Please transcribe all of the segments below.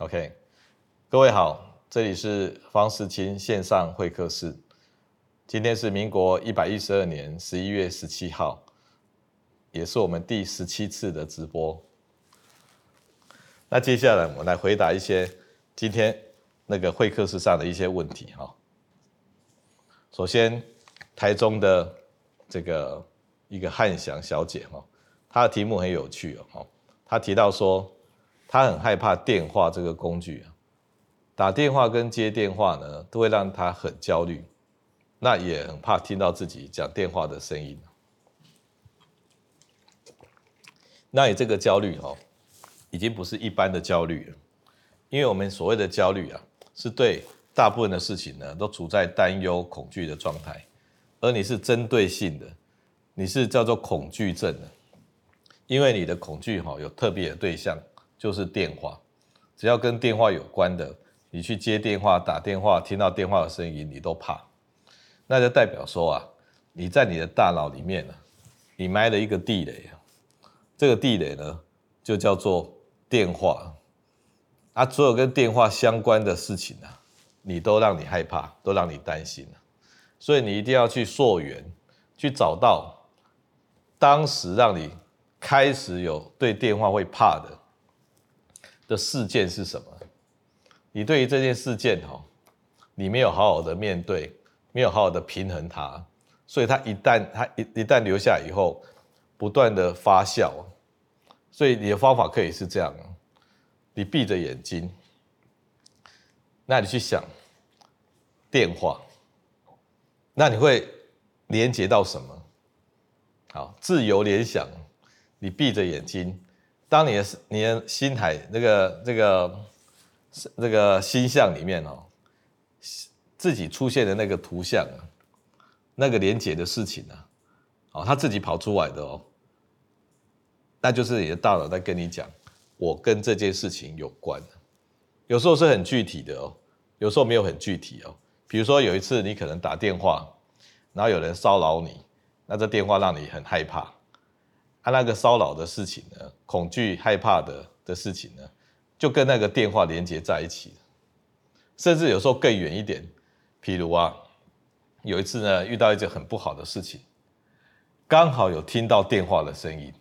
OK，各位好，这里是方世清线上会客室。今天是民国一百一十二年十一月十七号，也是我们第十七次的直播。那接下来我来回答一些今天那个会客室上的一些问题哈。首先，台中的这个一个汉翔小姐哈，她的题目很有趣哦，她提到说。他很害怕电话这个工具啊，打电话跟接电话呢，都会让他很焦虑，那也很怕听到自己讲电话的声音。那你这个焦虑哦，已经不是一般的焦虑了，因为我们所谓的焦虑啊，是对大部分的事情呢，都处在担忧、恐惧的状态，而你是针对性的，你是叫做恐惧症的，因为你的恐惧哈有特别的对象。就是电话，只要跟电话有关的，你去接电话、打电话，听到电话的声音，你都怕。那就代表说啊，你在你的大脑里面呢，你埋了一个地雷啊。这个地雷呢，就叫做电话。啊，所有跟电话相关的事情啊，你都让你害怕，都让你担心。所以你一定要去溯源，去找到当时让你开始有对电话会怕的。的事件是什么？你对于这件事件哦，你没有好好的面对，没有好好的平衡它，所以它一旦它一一旦留下以后，不断的发酵。所以你的方法可以是这样：你闭着眼睛，那你去想电话，那你会连接到什么？好，自由联想。你闭着眼睛。当你的你的心海那个这个这个心象里面哦，自己出现的那个图像，那个连结的事情啊，哦，他自己跑出来的哦，那就是你的大脑在跟你讲，我跟这件事情有关。有时候是很具体的哦，有时候没有很具体哦。比如说有一次你可能打电话，然后有人骚扰你，那这电话让你很害怕。他、那个骚扰的事情呢，恐惧、害怕的的事情呢，就跟那个电话连接在一起，甚至有时候更远一点。譬如啊，有一次呢，遇到一件很不好的事情，刚好有听到电话的声音，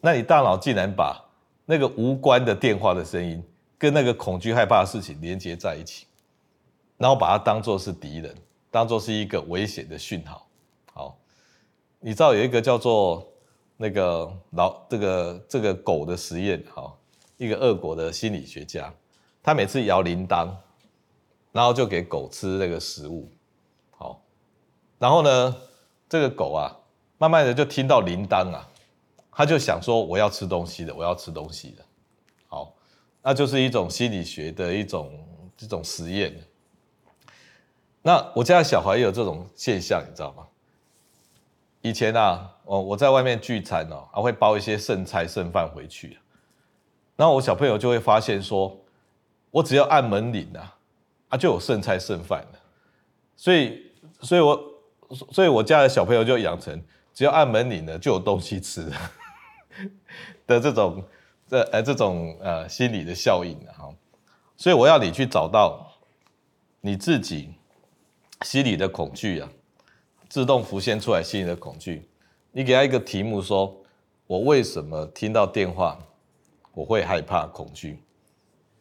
那你大脑竟然把那个无关的电话的声音跟那个恐惧、害怕的事情连接在一起，然后把它当作是敌人，当作是一个危险的讯号。好，你知道有一个叫做。那个老这个这个狗的实验，哈，一个俄国的心理学家，他每次摇铃铛，然后就给狗吃那个食物，好，然后呢，这个狗啊，慢慢的就听到铃铛啊，他就想说我要吃东西的，我要吃东西的，好，那就是一种心理学的一种这种实验。那我家小孩也有这种现象，你知道吗？以前啊，哦，我在外面聚餐哦，还会包一些剩菜剩饭回去，然后我小朋友就会发现说，我只要按门铃啊，啊就有剩菜剩饭了，所以，所以我，所以我家的小朋友就养成只要按门铃呢就有东西吃 的这种，这呃这种呃心理的效应哈，所以我要你去找到你自己心里的恐惧啊。自动浮现出来心里的恐惧，你给他一个题目说：“我为什么听到电话我会害怕恐惧？”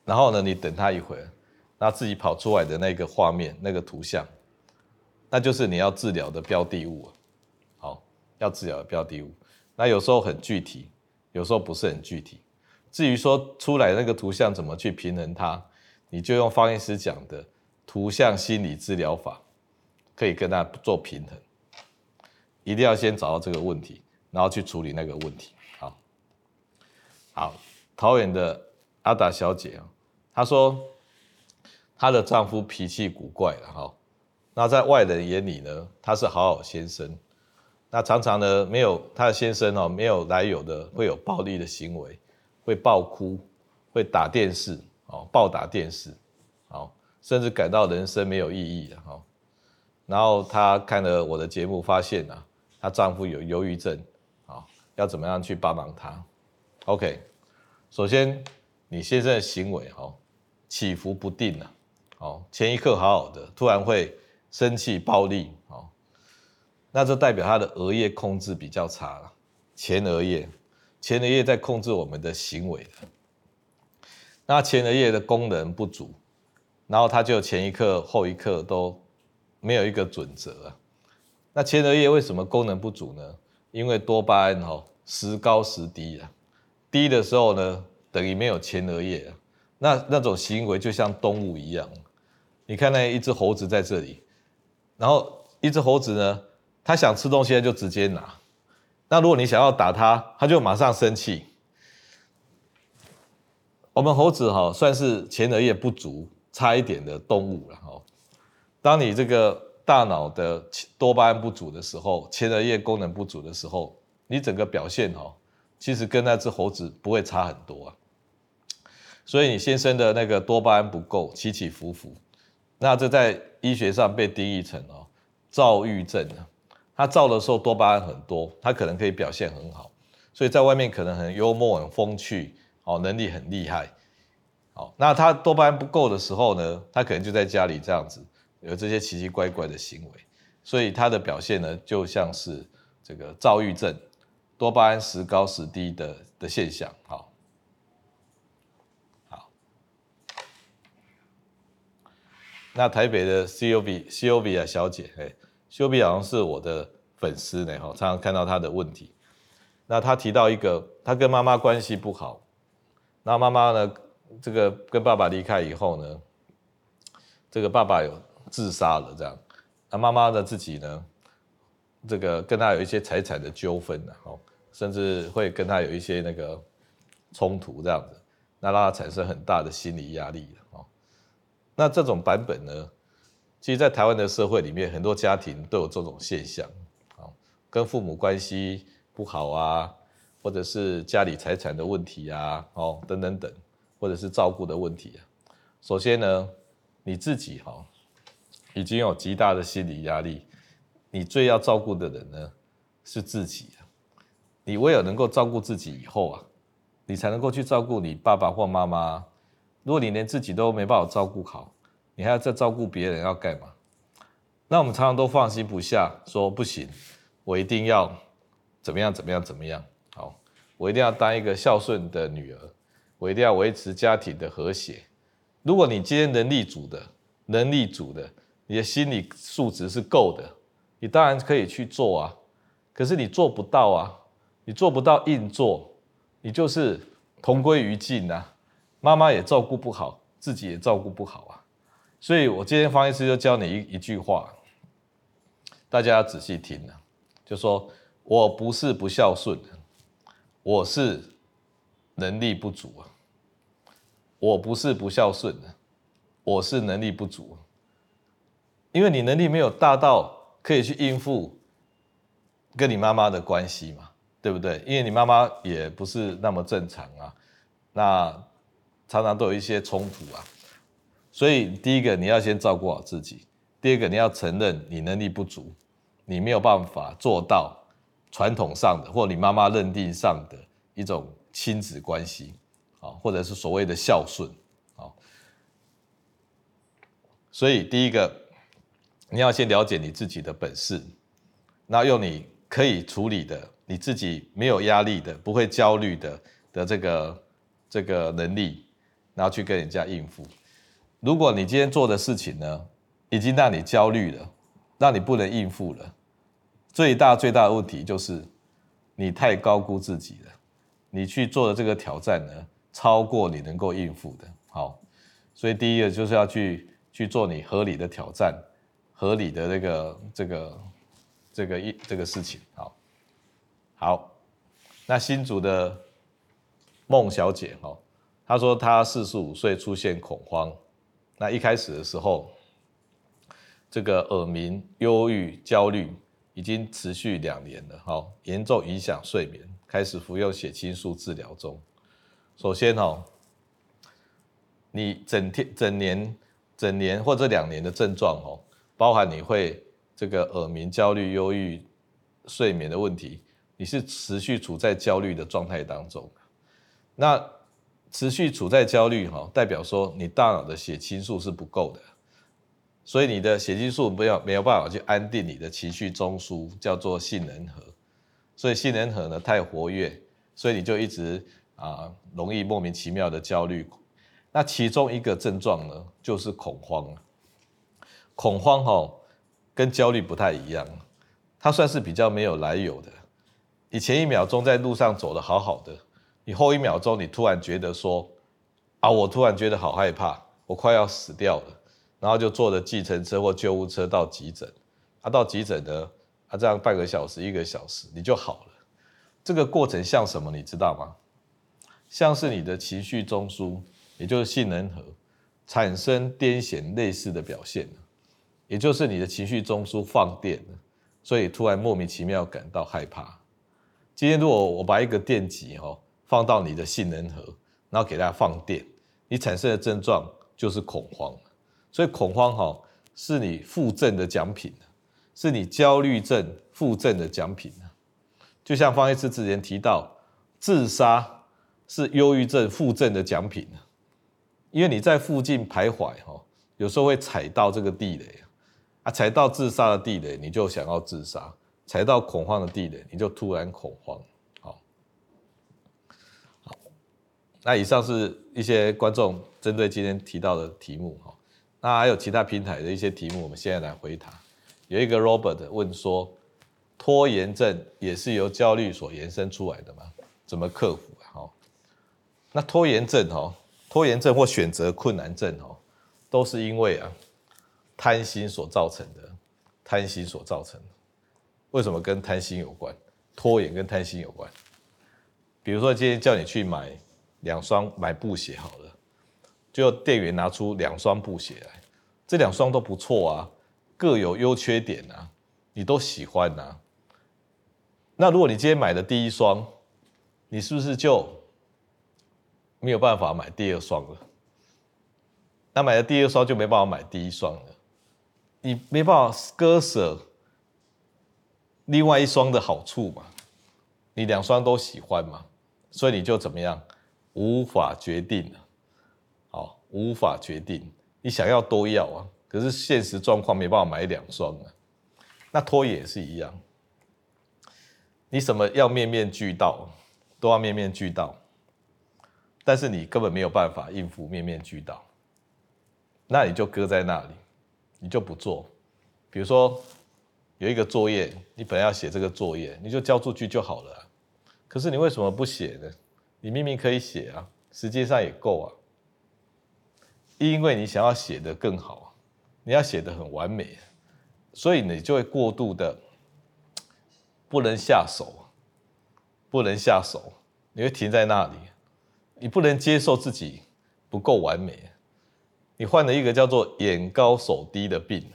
然后呢，你等他一会儿，那自己跑出来的那个画面、那个图像，那就是你要治疗的标的物。好，要治疗的标的物。那有时候很具体，有时候不是很具体。至于说出来那个图像怎么去平衡它，你就用方医师讲的图像心理治疗法。可以跟他做平衡，一定要先找到这个问题，然后去处理那个问题。好，好，桃园的阿达小姐啊，她说她的丈夫脾气古怪的哈，那在外人眼里呢，他是好好先生，那常常呢没有他的先生哦，没有来由的会有暴力的行为，会爆哭，会打电视哦，暴打电视，好，甚至感到人生没有意义的哈。然后她看了我的节目，发现啊，她丈夫有忧郁症，啊，要怎么样去帮忙她？OK，首先你先生的行为哦起伏不定啊，哦，前一刻好好的，突然会生气暴力，哦，那这代表他的额叶控制比较差了，前额叶，前额叶在控制我们的行为，那前额叶的功能不足，然后他就前一刻后一刻都没有一个准则了，那前额叶为什么功能不足呢？因为多巴胺哈时高时低啊，低的时候呢，等于没有前额叶啊，那那种行为就像动物一样，你看那一只猴子在这里，然后一只猴子呢，它想吃东西就直接拿，那如果你想要打它，它就马上生气。我们猴子哈算是前额叶不足差一点的动物了哈，当你这个。大脑的多巴胺不足的时候，前额叶功能不足的时候，你整个表现哦，其实跟那只猴子不会差很多啊。所以你先生的那个多巴胺不够，起起伏伏，那这在医学上被定义成哦，躁郁症啊。他躁的时候多巴胺很多，他可能可以表现很好，所以在外面可能很幽默、很风趣，哦，能力很厉害。好，那他多巴胺不够的时候呢，他可能就在家里这样子。有这些奇奇怪怪的行为，所以他的表现呢，就像是这个躁郁症，多巴胺时高时低的的现象。好，好，那台北的 C O B C O B 啊小姐，哎，C O B 好像是我的粉丝呢，哈，常常看到她的问题。那她提到一个，她跟妈妈关系不好，那妈妈呢，这个跟爸爸离开以后呢，这个爸爸有。自杀了，这样，那妈妈的自己呢？这个跟他有一些财产的纠纷，哦，甚至会跟他有一些那个冲突，这样子，那让他产生很大的心理压力，哦。那这种版本呢，其实，在台湾的社会里面，很多家庭都有这种现象，哦，跟父母关系不好啊，或者是家里财产的问题啊，哦，等等等，或者是照顾的问题啊。首先呢，你自己哈。已经有极大的心理压力，你最要照顾的人呢是自己。你唯有能够照顾自己以后啊，你才能够去照顾你爸爸或妈妈。如果你连自己都没办法照顾好，你还要再照顾别人要干嘛？那我们常常都放心不下，说不行，我一定要怎么样怎么样怎么样。好，我一定要当一个孝顺的女儿，我一定要维持家庭的和谐。如果你今天能力足的，能力足的。你的心理素质是够的，你当然可以去做啊。可是你做不到啊，你做不到硬做，你就是同归于尽啊。妈妈也照顾不好，自己也照顾不好啊。所以我今天方医师就教你一一句话，大家要仔细听啊，就说我不是不孝顺，我是能力不足啊。我不是不孝顺，我是能力不足。因为你能力没有大到可以去应付跟你妈妈的关系嘛，对不对？因为你妈妈也不是那么正常啊，那常常都有一些冲突啊。所以第一个你要先照顾好自己，第二个你要承认你能力不足，你没有办法做到传统上的或你妈妈认定上的一种亲子关系啊，或者是所谓的孝顺啊。所以第一个。你要先了解你自己的本事，那用你可以处理的、你自己没有压力的、不会焦虑的的这个这个能力，然后去跟人家应付。如果你今天做的事情呢，已经让你焦虑了，让你不能应付了，最大最大的问题就是你太高估自己了。你去做的这个挑战呢，超过你能够应付的。好，所以第一个就是要去去做你合理的挑战。合理的这个这个这个一这个事情，好，好，那新竹的孟小姐哈，她说她四十五岁出现恐慌，那一开始的时候，这个耳鸣、忧郁、焦虑已经持续两年了，哈，严重影响睡眠，开始服用血清素治疗中。首先哈，你整天、整年、整年或者两年的症状哦。包含你会这个耳鸣、焦虑、忧郁、睡眠的问题，你是持续处在焦虑的状态当中。那持续处在焦虑哈，代表说你大脑的血清素是不够的，所以你的血清素没有没有办法去安定你的情绪中枢，叫做杏仁核。所以杏仁核呢太活跃，所以你就一直啊容易莫名其妙的焦虑。那其中一个症状呢就是恐慌。恐慌哈跟焦虑不太一样，它算是比较没有来由的。你前一秒钟在路上走得好好的。你后一秒钟，你突然觉得说，啊，我突然觉得好害怕，我快要死掉了，然后就坐着计程车或救护车到急诊，啊，到急诊呢，啊，这样半个小时、一个小时，你就好了。这个过程像什么，你知道吗？像是你的情绪中枢，也就是杏仁核，产生癫痫类似的表现，也就是你的情绪中枢放电，所以突然莫名其妙感到害怕。今天如果我把一个电极哈。放到你的杏仁核，然后给它放电，你产生的症状就是恐慌。所以恐慌哈是你负症的奖品，是你焦虑症负症的奖品。就像方医师之前提到，自杀是忧郁症负症的奖品，因为你在附近徘徊哈，有时候会踩到这个地雷啊，踩到自杀的地雷，你就想要自杀；踩到恐慌的地雷，你就突然恐慌。那以上是一些观众针对今天提到的题目哈，那还有其他平台的一些题目，我们现在来回答。有一个 Robert 问说，拖延症也是由焦虑所延伸出来的吗？怎么克服好？那拖延症哈，拖延症或选择困难症哦，都是因为啊贪心所造成的，贪心所造成的。为什么跟贪心有关？拖延跟贪心有关。比如说今天叫你去买。两双买布鞋好了，就店员拿出两双布鞋来，这两双都不错啊，各有优缺点啊，你都喜欢啊。那如果你今天买的第一双，你是不是就没有办法买第二双了？那买了第二双就没办法买第一双了，你没办法割舍另外一双的好处嘛？你两双都喜欢嘛？所以你就怎么样？无法决定，好，无法决定。你想要都要啊，可是现实状况没办法买两双啊。那拖也是一样，你什么要面面俱到，都要面面俱到，但是你根本没有办法应付面面俱到，那你就搁在那里，你就不做。比如说有一个作业，你本来要写这个作业，你就交出去就好了。可是你为什么不写呢？你明明可以写啊，时间上也够啊，因为你想要写的更好，你要写的很完美，所以你就会过度的不能下手，不能下手，你会停在那里，你不能接受自己不够完美，你患了一个叫做眼高手低的病，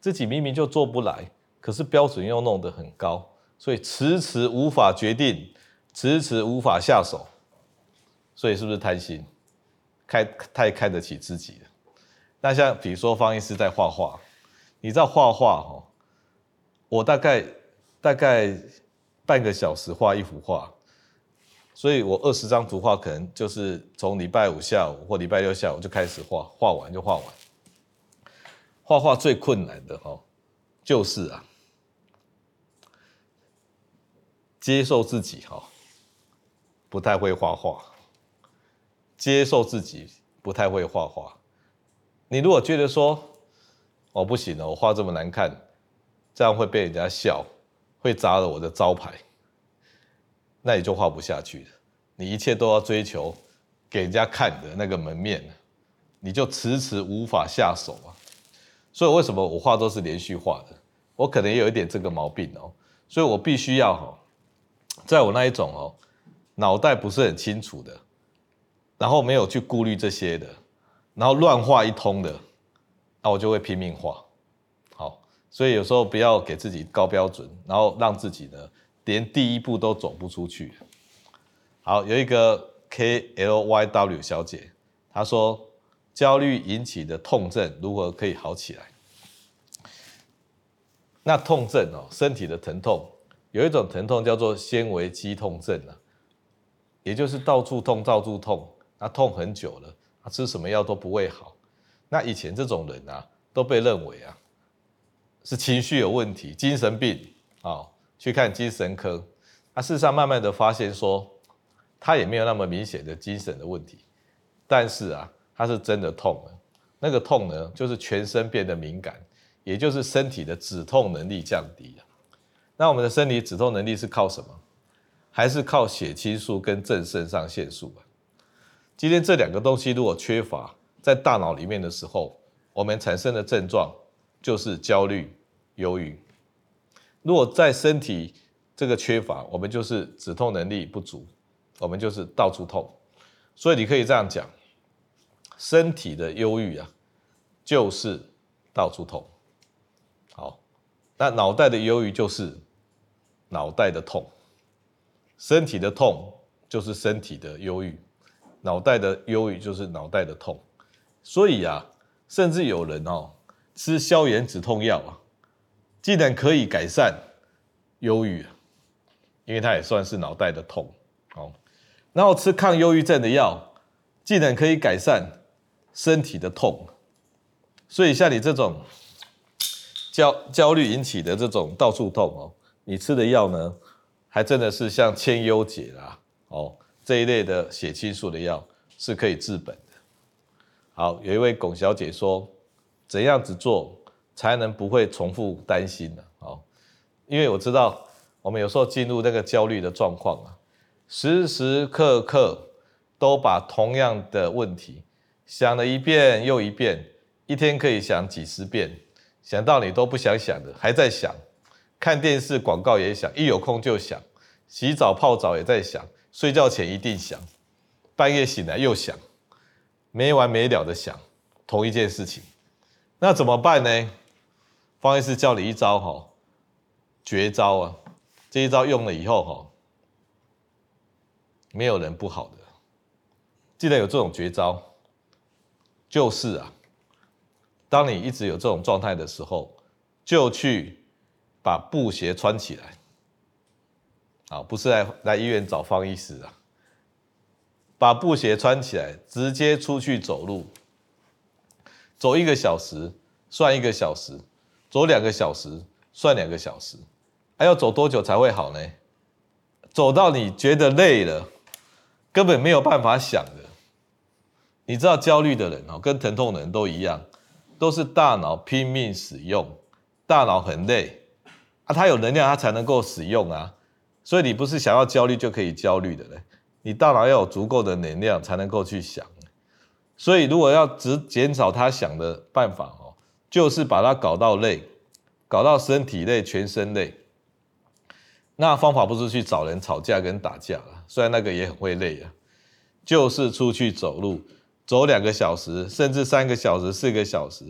自己明明就做不来，可是标准又弄得很高，所以迟迟无法决定。迟迟无法下手，所以是不是贪心？开太看得起自己了。那像比如说方医师在画画，你知道画画哈，我大概大概半个小时画一幅画，所以我二十张图画可能就是从礼拜五下午或礼拜六下午就开始画，画完就画完。画画最困难的哈，就是啊，接受自己哈。不太会画画，接受自己不太会画画。你如果觉得说，哦不行了，我画这么难看，这样会被人家笑，会砸了我的招牌，那你就画不下去了。你一切都要追求给人家看的那个门面，你就迟迟无法下手啊。所以为什么我画都是连续画的？我可能也有一点这个毛病哦，所以我必须要哈，在我那一种哦。脑袋不是很清楚的，然后没有去顾虑这些的，然后乱画一通的，那我就会拼命画。好，所以有时候不要给自己高标准，然后让自己呢连第一步都走不出去。好，有一个 K L Y W 小姐，她说焦虑引起的痛症如何可以好起来？那痛症哦，身体的疼痛，有一种疼痛叫做纤维肌痛症啊。也就是到处痛，到处痛，那痛很久了，他吃什么药都不会好。那以前这种人啊，都被认为啊是情绪有问题、精神病啊、去看精神科。那事实上慢慢的发现说，他也没有那么明显的精神的问题，但是啊，他是真的痛了。那个痛呢，就是全身变得敏感，也就是身体的止痛能力降低了。那我们的身体止痛能力是靠什么？还是靠血清素跟正肾上腺素啊？今天这两个东西如果缺乏在大脑里面的时候，我们产生的症状就是焦虑、忧郁。如果在身体这个缺乏，我们就是止痛能力不足，我们就是到处痛。所以你可以这样讲，身体的忧郁啊，就是到处痛。好，那脑袋的忧郁就是脑袋的痛，身体的痛就是身体的忧郁。脑袋的忧郁就是脑袋的痛，所以啊，甚至有人哦吃消炎止痛药啊，既然可以改善忧郁，因为它也算是脑袋的痛哦。然后吃抗忧郁症的药，既然可以改善身体的痛，所以像你这种焦焦虑引起的这种到处痛哦，你吃的药呢，还真的是像千忧解啦哦。这一类的血清素的药是可以治本的。好，有一位龚小姐说，怎样子做才能不会重复担心呢？哦，因为我知道我们有时候进入那个焦虑的状况啊，时时刻刻都把同样的问题想了一遍又一遍，一天可以想几十遍，想到你都不想想的还在想，看电视广告也想，一有空就想，洗澡泡澡也在想。睡觉前一定想，半夜醒来又想，没完没了的想同一件事情，那怎么办呢？方医师教你一招哈，绝招啊！这一招用了以后哈，没有人不好的。既然有这种绝招，就是啊，当你一直有这种状态的时候，就去把布鞋穿起来。啊，不是来来医院找方医师啊，把布鞋穿起来，直接出去走路，走一个小时算一个小时，走两个小时算两个小时，还要走多久才会好呢？走到你觉得累了，根本没有办法想的。你知道焦虑的人哦，跟疼痛的人都一样，都是大脑拼命使用，大脑很累啊，他有能量，他才能够使用啊。所以你不是想要焦虑就可以焦虑的嘞，你大脑要有足够的能量才能够去想。所以如果要只减少他想的办法，就是把它搞到累，搞到身体累、全身累。那方法不是去找人吵架跟打架了，虽然那个也很会累啊，就是出去走路，走两个小时，甚至三个小时、四个小时，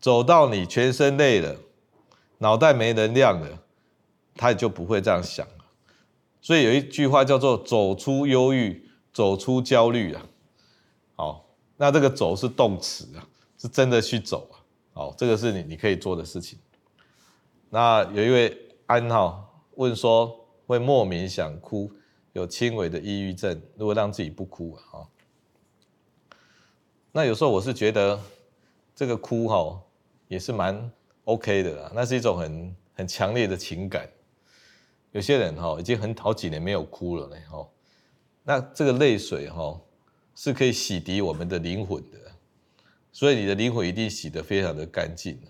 走到你全身累了，脑袋没能量了，他也就不会这样想了。所以有一句话叫做“走出忧郁，走出焦虑”啊，好，那这个“走”是动词啊，是真的去走啊，好，这个是你你可以做的事情。那有一位安哈问说，会莫名想哭，有轻微的抑郁症，如果让自己不哭啊，那有时候我是觉得这个哭哈也是蛮 OK 的啦，那是一种很很强烈的情感。有些人哈已经很好几年没有哭了呢，哈，那这个泪水哈是可以洗涤我们的灵魂的，所以你的灵魂一定洗得非常的干净，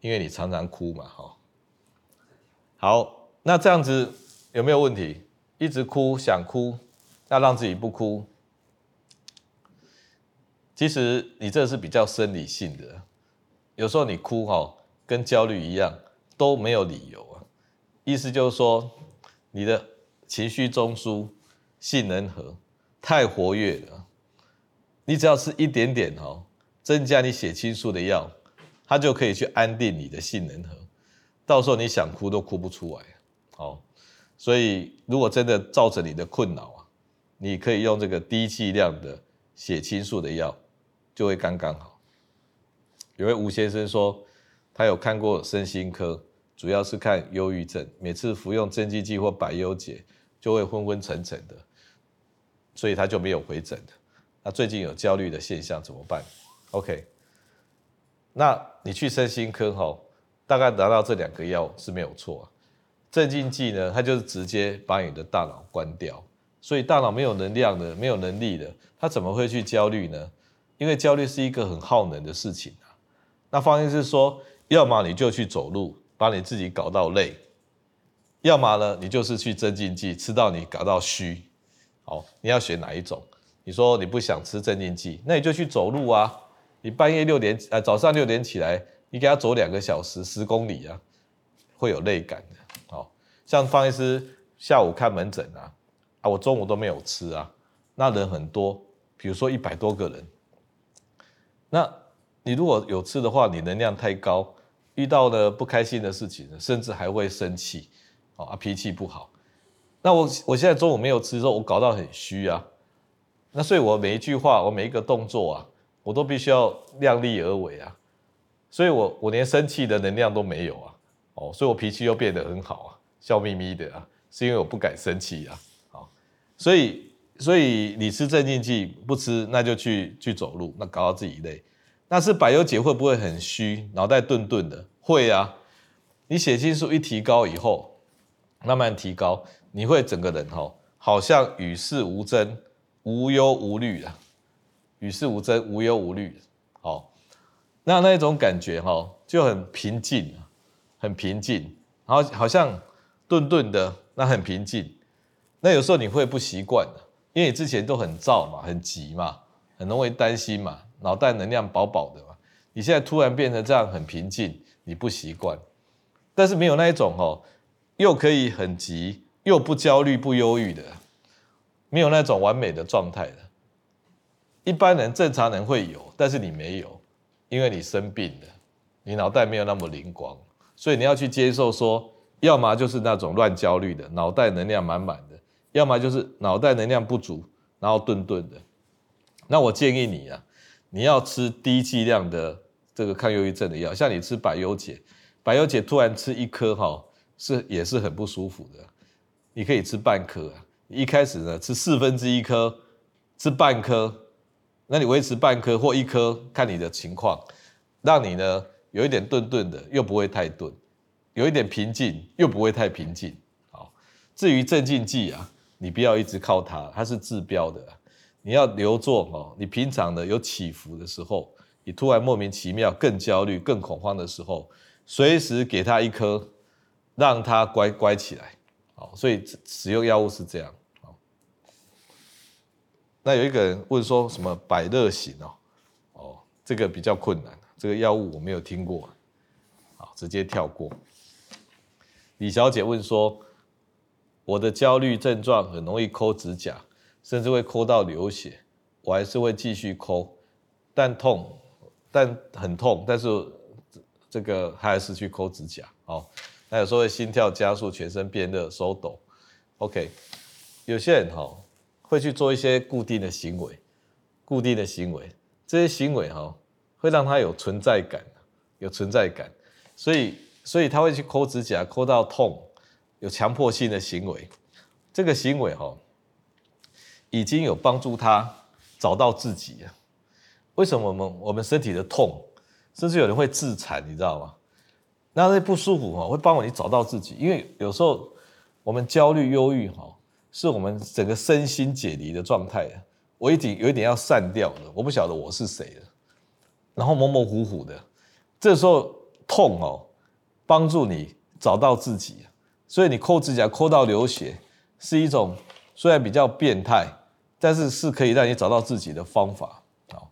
因为你常常哭嘛，哈。好，那这样子有没有问题？一直哭想哭，要让自己不哭，其实你这是比较生理性的，有时候你哭哈跟焦虑一样都没有理由啊。意思就是说，你的情绪中枢、杏仁核太活跃了，你只要吃一点点哦，增加你血清素的药，它就可以去安定你的杏仁核，到时候你想哭都哭不出来。好，所以如果真的造成你的困扰啊，你可以用这个低剂量的血清素的药，就会刚刚好。有位吴先生说，他有看过身心科。主要是看忧郁症，每次服用镇静剂或百忧解就会昏昏沉沉的，所以他就没有回诊的。那最近有焦虑的现象怎么办？OK，那你去身心科哈，大概拿到这两个药是没有错啊。镇静剂呢，它就是直接把你的大脑关掉，所以大脑没有能量的、没有能力的，它怎么会去焦虑呢？因为焦虑是一个很耗能的事情啊。那方医师说，要么你就去走路，把你自己搞到累；要么呢，你就是去镇静剂，吃到你搞到虚。好，你要选哪一种？你说你不想吃镇静剂，那你就去走路啊！你半夜六点，呃，早上六点起来，你给他走两个小时，十公里啊，会有累感的。好，像方医师下午看门诊啊，啊，我中午都没有吃啊，那人很多，比如说一百多个人，那你如果有吃的话，你能量太高，遇到了不开心的事情，甚至还会生气，啊，脾气不好。那我我现在中午没有吃的时候，我搞到很虚啊。那所以，我每一句话，我每一个动作啊，我都必须要量力而为啊。所以我我连生气的能量都没有啊。哦，所以我脾气又变得很好啊，笑眯眯的啊，是因为我不敢生气啊。好，所以所以你吃镇静剂不吃，那就去去走路，那搞到自己累。那是百忧解会不会很虚，脑袋钝钝的？会啊。你血清素一提高以后，慢慢提高，你会整个人哈，好像与世无争。无忧无虑啊，与世无争，无忧无虑。好，那那种感觉哈，就很平静，很平静，然后好像顿顿的，那很平静。那有时候你会不习惯，因为你之前都很躁嘛，很急嘛，很容易担心嘛，脑袋能量饱饱的嘛。你现在突然变成这样很平静，你不习惯。但是没有那一种哦，又可以很急，又不焦虑不忧郁的。没有那种完美的状态的，一般人正常人会有，但是你没有，因为你生病了，你脑袋没有那么灵光，所以你要去接受说，要么就是那种乱焦虑的，脑袋能量满满的，要么就是脑袋能量不足，然后顿顿的。那我建议你啊，你要吃低剂量的这个抗忧郁症的药，像你吃百忧解，百忧解突然吃一颗哈，是也是很不舒服的，你可以吃半颗啊。一开始呢，吃四分之一颗，吃半颗，那你维持半颗或一颗，看你的情况，让你呢有一点顿顿的，又不会太顿，有一点平静，又不会太平静。好，至于镇静剂啊，你不要一直靠它，它是治标的，你要留作哦，你平常的有起伏的时候，你突然莫名其妙更焦虑、更恐慌的时候，随时给他一颗，让他乖乖起来。好，所以使用药物是这样。那有一个人问说什么百乐型哦，哦，这个比较困难，这个药物我没有听过，好，直接跳过。李小姐问说，我的焦虑症状很容易抠指甲，甚至会抠到流血，我还是会继续抠，但痛，但很痛，但是这个还是去抠指甲，哦，那有时候会心跳加速，全身变热，手抖，OK，有些人哈。会去做一些固定的行为，固定的行为，这些行为哈会让他有存在感，有存在感，所以所以他会去抠指甲，抠到痛，有强迫性的行为，这个行为哈已经有帮助他找到自己了。为什么我们我们身体的痛，甚至有人会自残，你知道吗？那那不舒服哈会帮我你找到自己，因为有时候我们焦虑、忧郁哈。是我们整个身心解离的状态，我已经有一点要散掉了，我不晓得我是谁了，然后模模糊糊的，这时候痛哦，帮助你找到自己，所以你抠指甲抠到流血，是一种虽然比较变态，但是是可以让你找到自己的方法。好，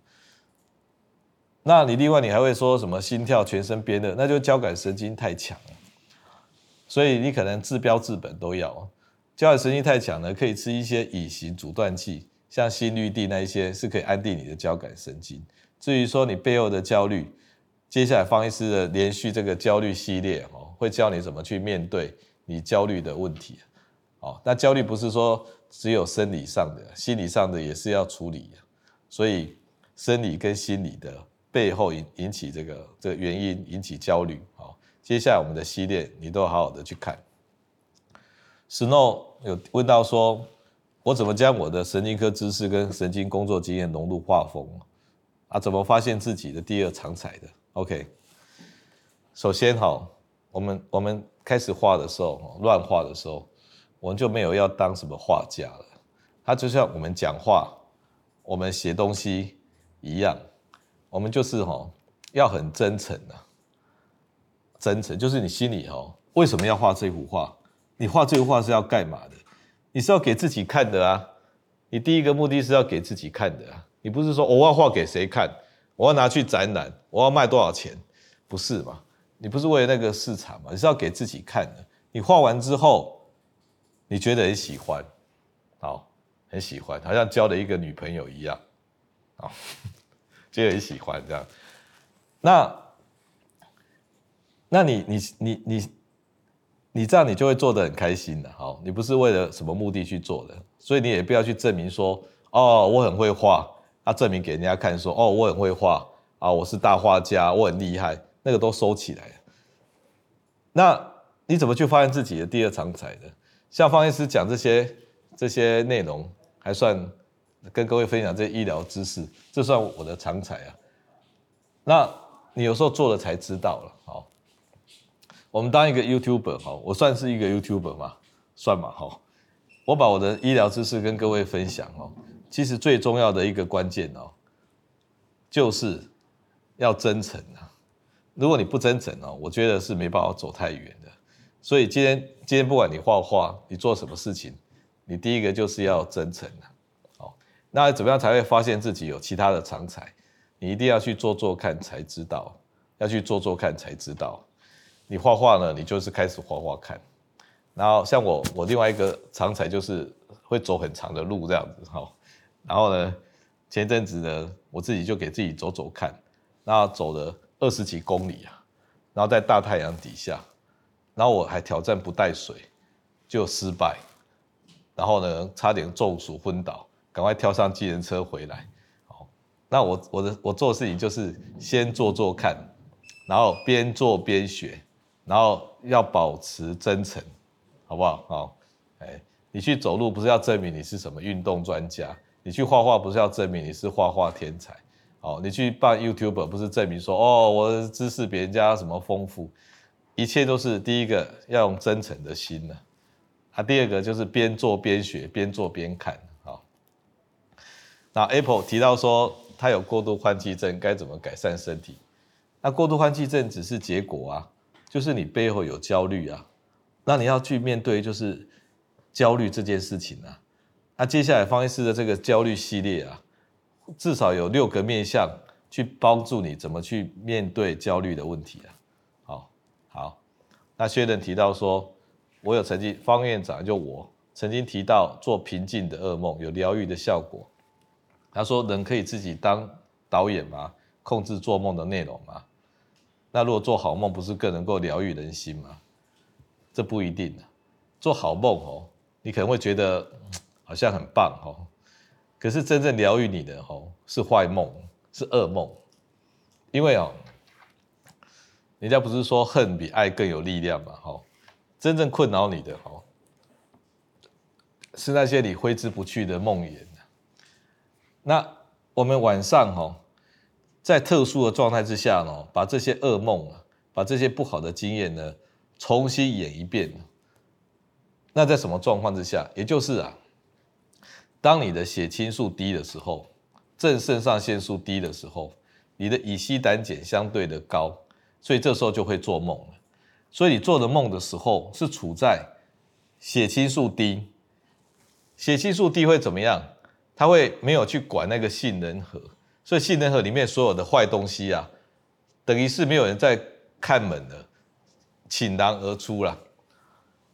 那你另外你还会说什么心跳全身变热，那就交感神经太强了，所以你可能治标治本都要。交感神经太强了，可以吃一些乙型阻断剂，像心律地那一些是可以安定你的交感神经。至于说你背后的焦虑，接下来方医师的连续这个焦虑系列哦，会教你怎么去面对你焦虑的问题。哦，那焦虑不是说只有生理上的，心理上的也是要处理。所以生理跟心理的背后引引起这个这个原因引起焦虑。好，接下来我们的系列你都好好的去看。Snow 有问到说，我怎么将我的神经科知识跟神经工作经验融入画风啊？怎么发现自己的第二长才的？OK，首先哈，我们我们开始画的时候，乱画的时候，我们就没有要当什么画家了。它就像我们讲话、我们写东西一样，我们就是哈要很真诚的，真诚就是你心里哈为什么要画这幅画？你画这幅画是要干嘛的？你是要给自己看的啊！你第一个目的是要给自己看的啊！你不是说我要画给谁看？我要拿去展览，我要卖多少钱？不是嘛？你不是为了那个市场嘛？你是要给自己看的。你画完之后，你觉得很喜欢，好，很喜欢，好像交了一个女朋友一样，好，觉得很喜欢这样。那，那你你你你。你这样你就会做得很开心的，好，你不是为了什么目的去做的，所以你也不要去证明说，哦，我很会画，啊，证明给人家看说，哦，我很会画，啊，我是大画家，我很厉害，那个都收起来。那你怎么去发现自己的第二长才的？像方医师讲这些这些内容，还算跟各位分享这些医疗知识，这算我的长才啊。那你有时候做了才知道了，好。我们当一个 YouTuber 哈，我算是一个 YouTuber 嘛，算嘛哈。我把我的医疗知识跟各位分享哦。其实最重要的一个关键哦，就是要真诚啊。如果你不真诚哦，我觉得是没办法走太远的。所以今天今天不管你画画，你做什么事情，你第一个就是要真诚啊。好，那怎么样才会发现自己有其他的长才？你一定要去做做看才知道，要去做做看才知道。你画画呢，你就是开始画画看，然后像我，我另外一个长才就是会走很长的路这样子哈。然后呢，前阵子呢，我自己就给自己走走看，那走了二十几公里啊，然后在大太阳底下，然后我还挑战不带水，就失败，然后呢，差点中暑昏倒，赶快跳上计程车回来。好，那我我的我做事情就是先做做看，然后边做边学。然后要保持真诚，好不好？好，哎，你去走路不是要证明你是什么运动专家，你去画画不是要证明你是画画天才，哦，你去办 YouTube 不是证明说哦，我的知识比人家什么丰富，一切都是第一个要用真诚的心呢，啊，第二个就是边做边学，边做边看，好。那 Apple 提到说他有过度换气症，该怎么改善身体？那过度换气症只是结果啊。就是你背后有焦虑啊，那你要去面对就是焦虑这件事情啊。那接下来方医师的这个焦虑系列啊，至少有六个面向去帮助你怎么去面对焦虑的问题啊。好，好，那薛仁提到说，我有曾经方院长就我曾经提到做平静的噩梦有疗愈的效果。他说人可以自己当导演吗？控制做梦的内容吗？那如果做好梦，不是更能够疗愈人心吗？这不一定。做好梦哦，你可能会觉得好像很棒哦，可是真正疗愈你的哦，是坏梦，是噩梦。因为哦，人家不是说恨比爱更有力量嘛？哈，真正困扰你的哦，是那些你挥之不去的梦魇。那我们晚上哦。在特殊的状态之下呢，把这些噩梦啊，把这些不好的经验呢，重新演一遍。那在什么状况之下？也就是啊，当你的血清素低的时候，正肾上腺素低的时候，你的乙烯胆碱相对的高，所以这时候就会做梦了。所以你做的梦的时候是处在血清素低，血清素低会怎么样？它会没有去管那个杏仁核。所以杏仁核里面所有的坏东西啊，等于是没有人在看门的，倾囊而出了。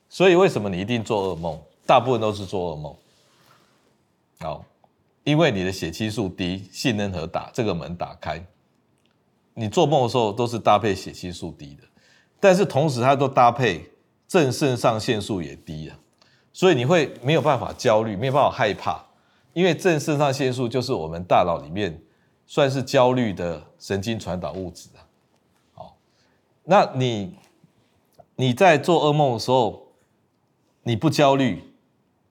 所以为什么你一定做噩梦？大部分都是做噩梦。好，因为你的血清素低，杏仁核打这个门打开，你做梦的时候都是搭配血清素低的，但是同时它都搭配正肾上腺素也低啊，所以你会没有办法焦虑，没有办法害怕，因为正肾上腺素就是我们大脑里面。算是焦虑的神经传导物质啊，好，那你你在做噩梦的时候，你不焦虑，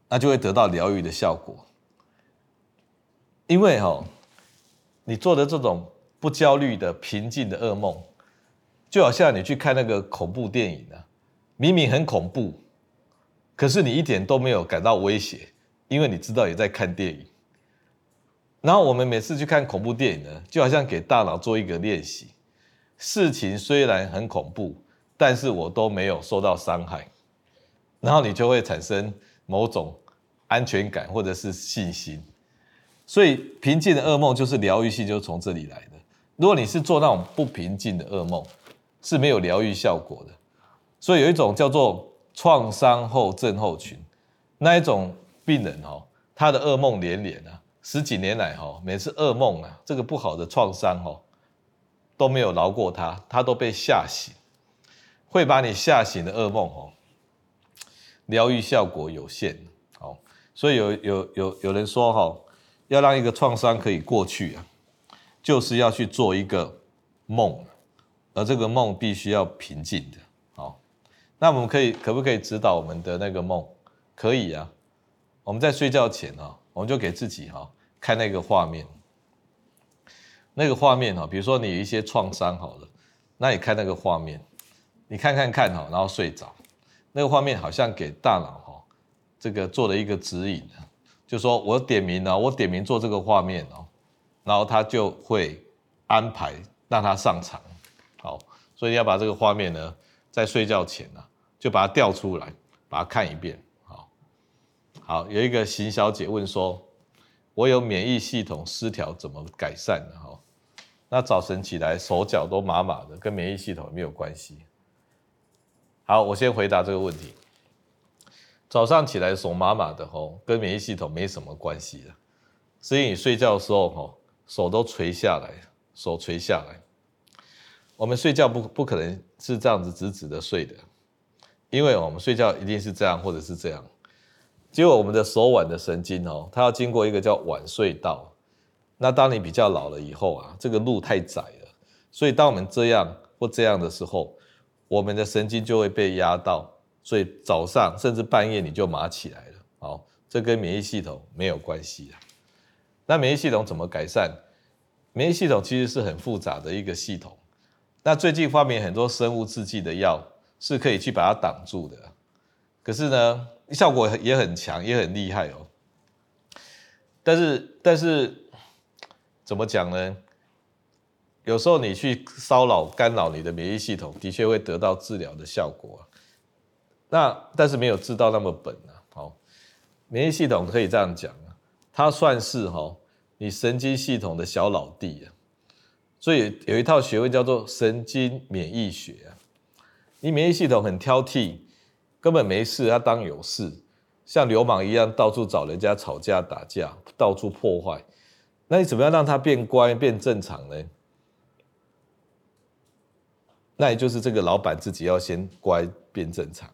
那就会得到疗愈的效果。因为哈，你做的这种不焦虑的平静的噩梦，就好像你去看那个恐怖电影啊，明明很恐怖，可是你一点都没有感到威胁，因为你知道你在看电影。然后我们每次去看恐怖电影呢，就好像给大脑做一个练习。事情虽然很恐怖，但是我都没有受到伤害，然后你就会产生某种安全感或者是信心。所以平静的噩梦就是疗愈性，就是从这里来的。如果你是做那种不平静的噩梦，是没有疗愈效果的。所以有一种叫做创伤后症候群，那一种病人哦，他的噩梦连连啊。十几年来，哈，每次噩梦啊，这个不好的创伤，哈，都没有饶过他，他都被吓醒，会把你吓醒的噩梦，哦，疗愈效果有限，好，所以有有有有人说，哈，要让一个创伤可以过去啊，就是要去做一个梦，而这个梦必须要平静的，好，那我们可以可不可以指导我们的那个梦？可以啊，我们在睡觉前啊。我们就给自己哈看那个画面，那个画面哈，比如说你一些创伤好了，那你看那个画面，你看看看哈，然后睡着，那个画面好像给大脑哈这个做了一个指引，就说我点名了，我点名做这个画面哦，然后他就会安排让他上场，好，所以要把这个画面呢在睡觉前呢就把它调出来，把它看一遍。好，有一个邢小姐问说：“我有免疫系统失调，怎么改善呢？”哈，那早晨起来手脚都麻麻的，跟免疫系统没有关系。好，我先回答这个问题。早上起来手麻麻的，吼，跟免疫系统没什么关系的，所以你睡觉的时候，吼，手都垂下来，手垂下来。我们睡觉不不可能是这样子直直的睡的，因为我们睡觉一定是这样或者是这样。结果我们的手腕的神经哦，它要经过一个叫腕隧道。那当你比较老了以后啊，这个路太窄了，所以当我们这样或这样的时候，我们的神经就会被压到，所以早上甚至半夜你就麻起来了。好，这跟免疫系统没有关系啊。那免疫系统怎么改善？免疫系统其实是很复杂的一个系统。那最近发明很多生物制剂的药，是可以去把它挡住的。可是呢，效果也很强，也很厉害哦。但是，但是怎么讲呢？有时候你去骚扰、干扰你的免疫系统，的确会得到治疗的效果。那但是没有治到那么本啊。好，免疫系统可以这样讲啊，它算是哈你神经系统的小老弟啊。所以有一套学问叫做神经免疫学啊。你免疫系统很挑剔。根本没事，他当有事，像流氓一样到处找人家吵架打架，到处破坏。那你怎么样让他变乖变正常呢？那也就是这个老板自己要先乖变正常。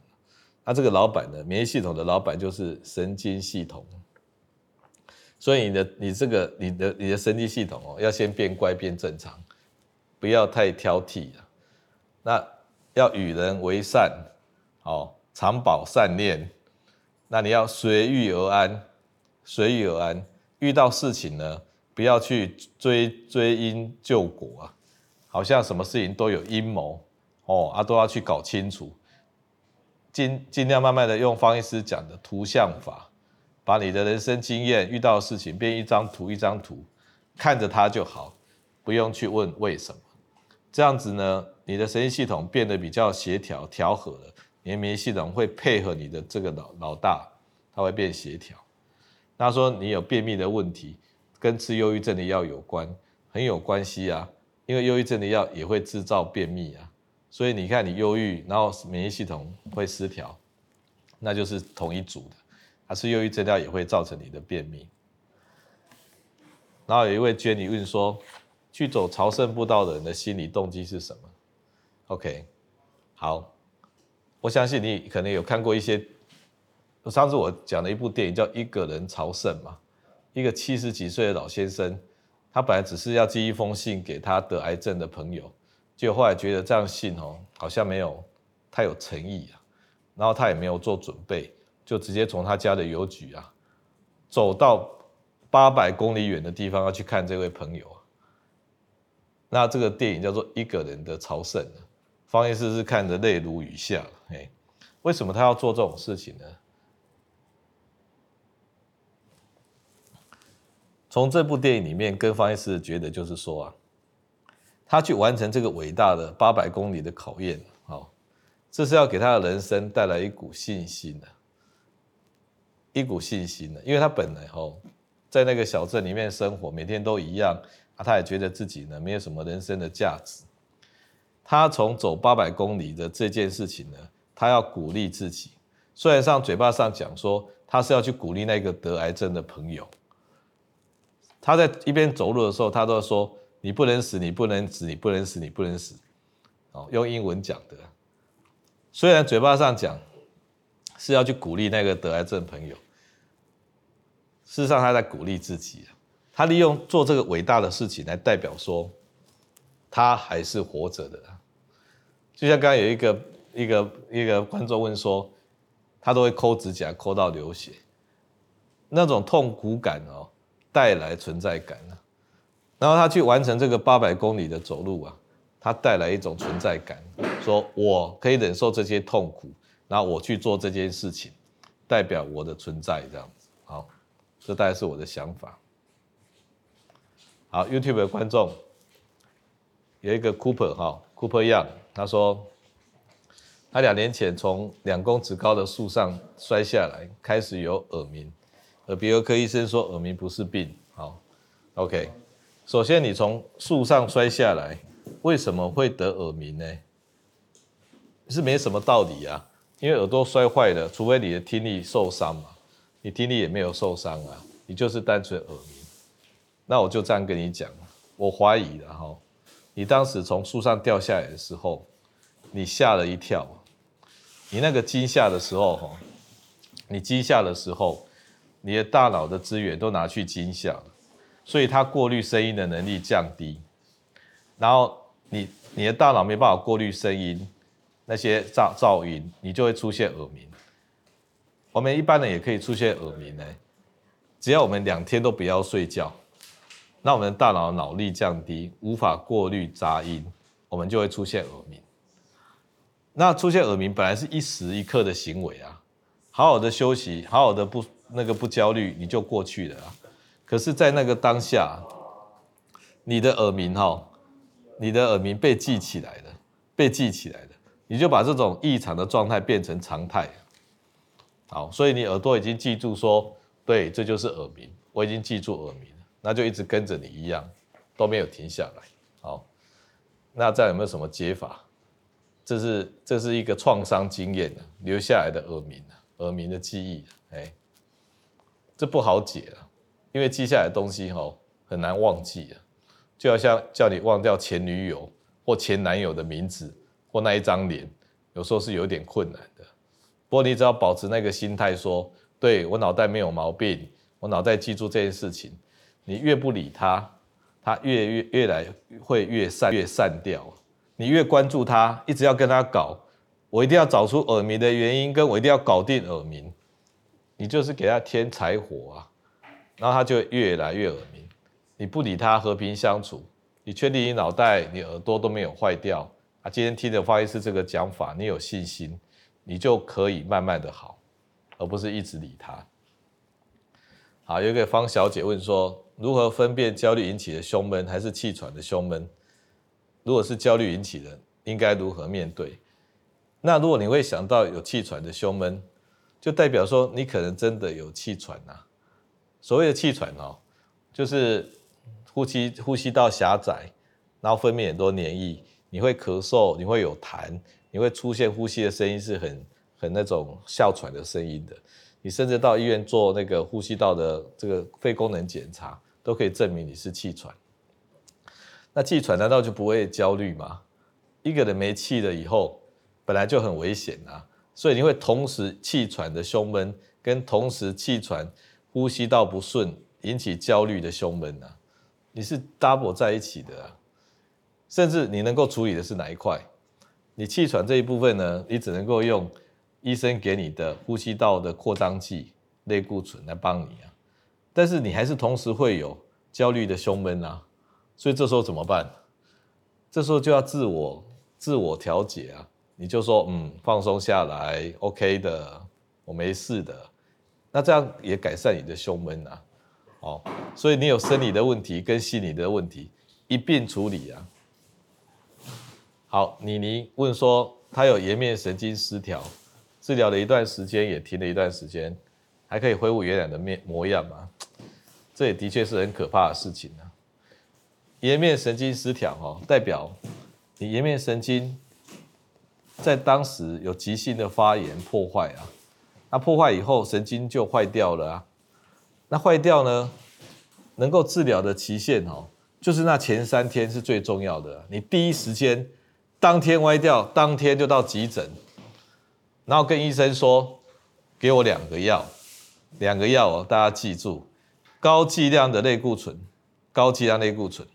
那这个老板呢，免疫系统的老板就是神经系统。所以你的你这个你的你的神经系统哦，要先变乖变正常，不要太挑剔了。那要与人为善，哦。常保善念，那你要随遇而安，随遇而安。遇到事情呢，不要去追追因究果啊，好像什么事情都有阴谋哦啊，都要去搞清楚。尽尽量慢慢的用方医师讲的图像法，把你的人生经验遇到的事情变一张图一张图，看着它就好，不用去问为什么。这样子呢，你的神经系统变得比较协调调和了。免疫系统会配合你的这个老老大，它会变协调。他说你有便秘的问题，跟吃忧郁症的药有关，很有关系啊。因为忧郁症的药也会制造便秘啊，所以你看你忧郁，然后免疫系统会失调，那就是同一组的。他吃忧郁症药也会造成你的便秘。然后有一位娟你问说，去走朝圣步道的人的心理动机是什么？OK，好。我相信你可能有看过一些，上次我讲的一部电影叫《一个人朝圣》嘛，一个七十几岁的老先生，他本来只是要寄一封信给他得癌症的朋友，结果后来觉得这样信哦，好像没有太有诚意啊，然后他也没有做准备，就直接从他家的邮局啊，走到八百公里远的地方要去看这位朋友啊。那这个电影叫做《一个人的朝圣》，方医师是看得泪如雨下。哎，为什么他要做这种事情呢？从这部电影里面，跟方医师觉得就是说啊，他去完成这个伟大的八百公里的考验，好，这是要给他的人生带来一股信心的，一股信心的，因为他本来哦，在那个小镇里面生活，每天都一样。他也觉得自己呢没有什么人生的价值。他从走八百公里的这件事情呢，他要鼓励自己。虽然上嘴巴上讲说他是要去鼓励那个得癌症的朋友，他在一边走路的时候，他都说：“你不能死，你不能死，你不能死，你不能死。”哦，用英文讲的。虽然嘴巴上讲是要去鼓励那个得癌症朋友，事实上他在鼓励自己。他利用做这个伟大的事情来代表说，他还是活着的。就像刚刚有一个一个一个观众问说，他都会抠指甲抠到流血，那种痛苦感哦，带来存在感。然后他去完成这个八百公里的走路啊，他带来一种存在感，说我可以忍受这些痛苦，然后我去做这件事情，代表我的存在这样子。好，这大概是我的想法。好，YouTube 的观众有一个 Cooper 哈，Cooper Young，他说他两年前从两公尺高的树上摔下来，开始有耳鸣，耳鼻喉科医生说耳鸣不是病。好，OK，首先你从树上摔下来，为什么会得耳鸣呢？是没什么道理啊，因为耳朵摔坏了，除非你的听力受伤嘛，你听力也没有受伤啊，你就是单纯耳鸣。那我就这样跟你讲，我怀疑了哈，你当时从树上掉下来的时候，你吓了一跳，你那个惊吓的时候哈，你惊吓的时候，你的大脑的资源都拿去惊吓了，所以它过滤声音的能力降低，然后你你的大脑没办法过滤声音，那些噪噪音，你就会出现耳鸣。我们一般人也可以出现耳鸣呢，只要我们两天都不要睡觉。那我们的大脑脑力降低，无法过滤杂音，我们就会出现耳鸣。那出现耳鸣本来是一时一刻的行为啊，好好的休息，好好的不那个不焦虑，你就过去了啊。可是，在那个当下，你的耳鸣哈，你的耳鸣被记起来了，被记起来了，你就把这种异常的状态变成常态。好，所以你耳朵已经记住说，对，这就是耳鸣，我已经记住耳鸣。那就一直跟着你一样，都没有停下来。好，那这样有没有什么解法？这是这是一个创伤经验留下来的耳鸣耳鸣的记忆。哎，这不好解啊，因为记下来的东西哈很难忘记啊，就好像叫你忘掉前女友或前男友的名字或那一张脸，有时候是有点困难的。不过你只要保持那个心态，说，对，我脑袋没有毛病，我脑袋记住这件事情。你越不理他，他越越越来会越散越散掉。你越关注他，一直要跟他搞，我一定要找出耳鸣的原因，跟我一定要搞定耳鸣。你就是给他添柴火啊，然后他就越来越耳鸣。你不理他，和平相处，你确定你脑袋、你耳朵都没有坏掉啊？今天听着方医师这个讲法，你有信心，你就可以慢慢的好，而不是一直理他。好，有一个方小姐问说。如何分辨焦虑引起的胸闷还是气喘的胸闷？如果是焦虑引起的，应该如何面对？那如果你会想到有气喘的胸闷，就代表说你可能真的有气喘呐。所谓的气喘哦，就是呼吸呼吸道狭窄，然后分泌很多黏液，你会咳嗽，你会有痰，你会出现呼吸的声音是很很那种哮喘的声音的。你甚至到医院做那个呼吸道的这个肺功能检查。都可以证明你是气喘。那气喘难道就不会焦虑吗？一个人没气了以后，本来就很危险啊，所以你会同时气喘的胸闷，跟同时气喘、呼吸道不顺引起焦虑的胸闷啊，你是 double 在一起的啊。甚至你能够处理的是哪一块？你气喘这一部分呢？你只能够用医生给你的呼吸道的扩张剂类固醇来帮你啊，但是你还是同时会有焦虑的胸闷啊，所以这时候怎么办？这时候就要自我自我调节啊，你就说嗯，放松下来，OK 的，我没事的，那这样也改善你的胸闷啊，哦，所以你有生理的问题跟心理的问题一并处理啊。好，妮妮问说她有颜面神经失调，治疗了一段时间也停了一段时间，还可以恢复原来的面模样吗？这也的确是很可怕的事情啊。颜面神经失调哦，代表你颜面神经在当时有急性的发炎破坏啊，那破坏以后神经就坏掉了啊，那坏掉呢，能够治疗的期限哦，就是那前三天是最重要的，你第一时间当天歪掉，当天就到急诊，然后跟医生说，给我两个药，两个药哦，大家记住，高剂量的类固醇，高剂量类固醇。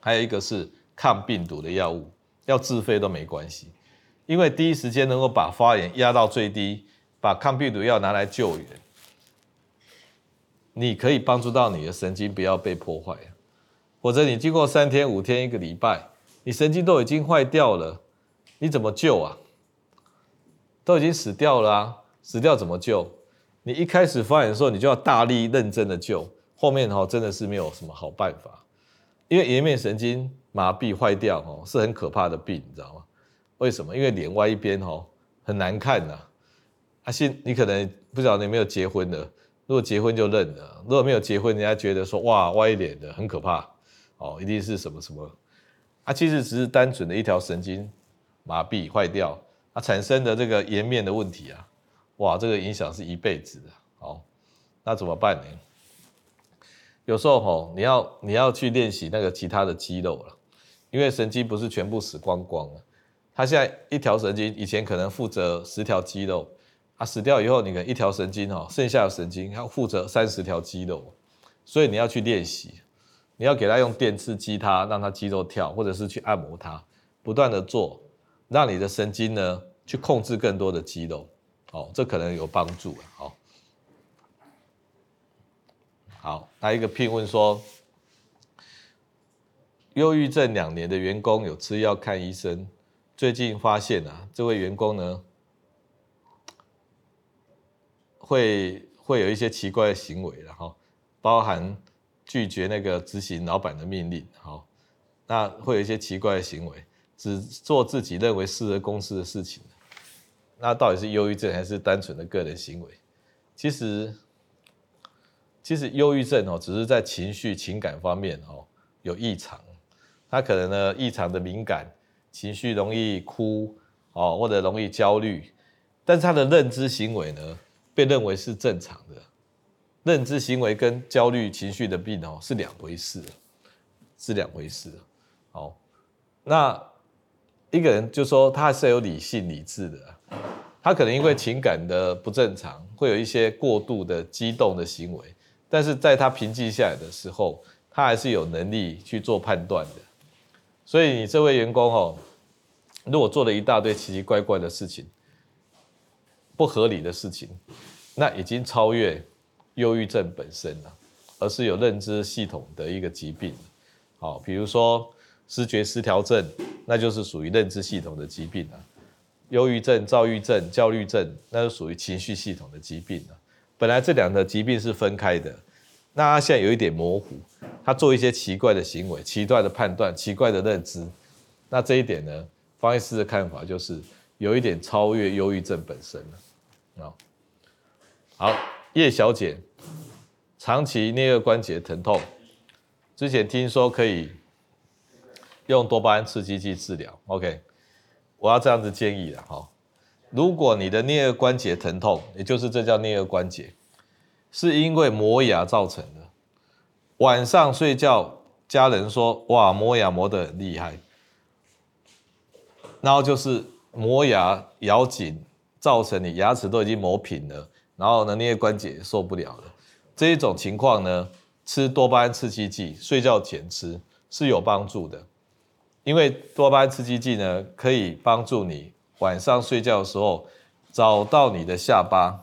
还有一个是抗病毒的药物，要自费都没关系，因为第一时间能够把发炎压到最低，把抗病毒药拿来救援，你可以帮助到你的神经不要被破坏，或者你经过三天、五天、一个礼拜，你神经都已经坏掉了，你怎么救啊？都已经死掉了啊，死掉怎么救？你一开始发炎的时候，你就要大力认真的救，后面哈真的是没有什么好办法。因为颜面神经麻痹坏掉哦，是很可怕的病，你知道吗？为什么？因为脸歪一边哦，很难看呐。啊，现你可能不晓得你有没有结婚的，如果结婚就认了，如果没有结婚，人家觉得说哇歪脸的很可怕哦，一定是什么什么。啊，其实只是单纯的一条神经麻痹坏掉，它产生的这个颜面的问题啊，哇，这个影响是一辈子的。好，那怎么办呢？有时候吼，你要你要去练习那个其他的肌肉了，因为神经不是全部死光光了。它现在一条神经以前可能负责十条肌肉，啊死掉以后，你可能一条神经哈，剩下的神经要负责三十条肌肉，所以你要去练习，你要给它用电刺激它，让它肌肉跳，或者是去按摩它，不断的做，让你的神经呢去控制更多的肌肉，哦，这可能有帮助啊，好。好，还有一个聘问说，忧郁症两年的员工有吃药看医生，最近发现啊，这位员工呢，会会有一些奇怪的行为，然后包含拒绝那个执行老板的命令，好，那会有一些奇怪的行为，只做自己认为适合公司的事情，那到底是忧郁症还是单纯的个人行为？其实。其实忧郁症哦，只是在情绪情感方面哦有异常，他可能呢异常的敏感，情绪容易哭哦，或者容易焦虑，但是他的认知行为呢被认为是正常的，认知行为跟焦虑情绪的病哦是两回事，是两回事。好，那一个人就说他还是有理性理智的，他可能因为情感的不正常，会有一些过度的激动的行为。但是在他平静下来的时候，他还是有能力去做判断的。所以你这位员工哦，如果做了一大堆奇奇怪怪的事情、不合理的事情，那已经超越忧郁症本身了，而是有认知系统的一个疾病。好，比如说失觉失调症，那就是属于认知系统的疾病了。忧郁症、躁郁症、焦虑症，那是属于情绪系统的疾病了。本来这两个疾病是分开的，那他现在有一点模糊，他做一些奇怪的行为、奇怪的判断、奇怪的认知，那这一点呢，方医师的看法就是有一点超越忧郁症本身了。啊好，叶小姐，长期颞顎关节疼痛，之前听说可以用多巴胺刺激剂治疗，OK，我要这样子建议了哈。如果你的颞颌关节疼痛，也就是这叫颞颌关节，是因为磨牙造成的。晚上睡觉，家人说：“哇，磨牙磨得很厉害。”然后就是磨牙咬紧，造成你牙齿都已经磨平了，然后呢，颞颌关节受不了了。这一种情况呢，吃多巴胺刺激剂，睡觉前吃是有帮助的，因为多巴胺刺激剂呢，可以帮助你。晚上睡觉的时候，找到你的下巴，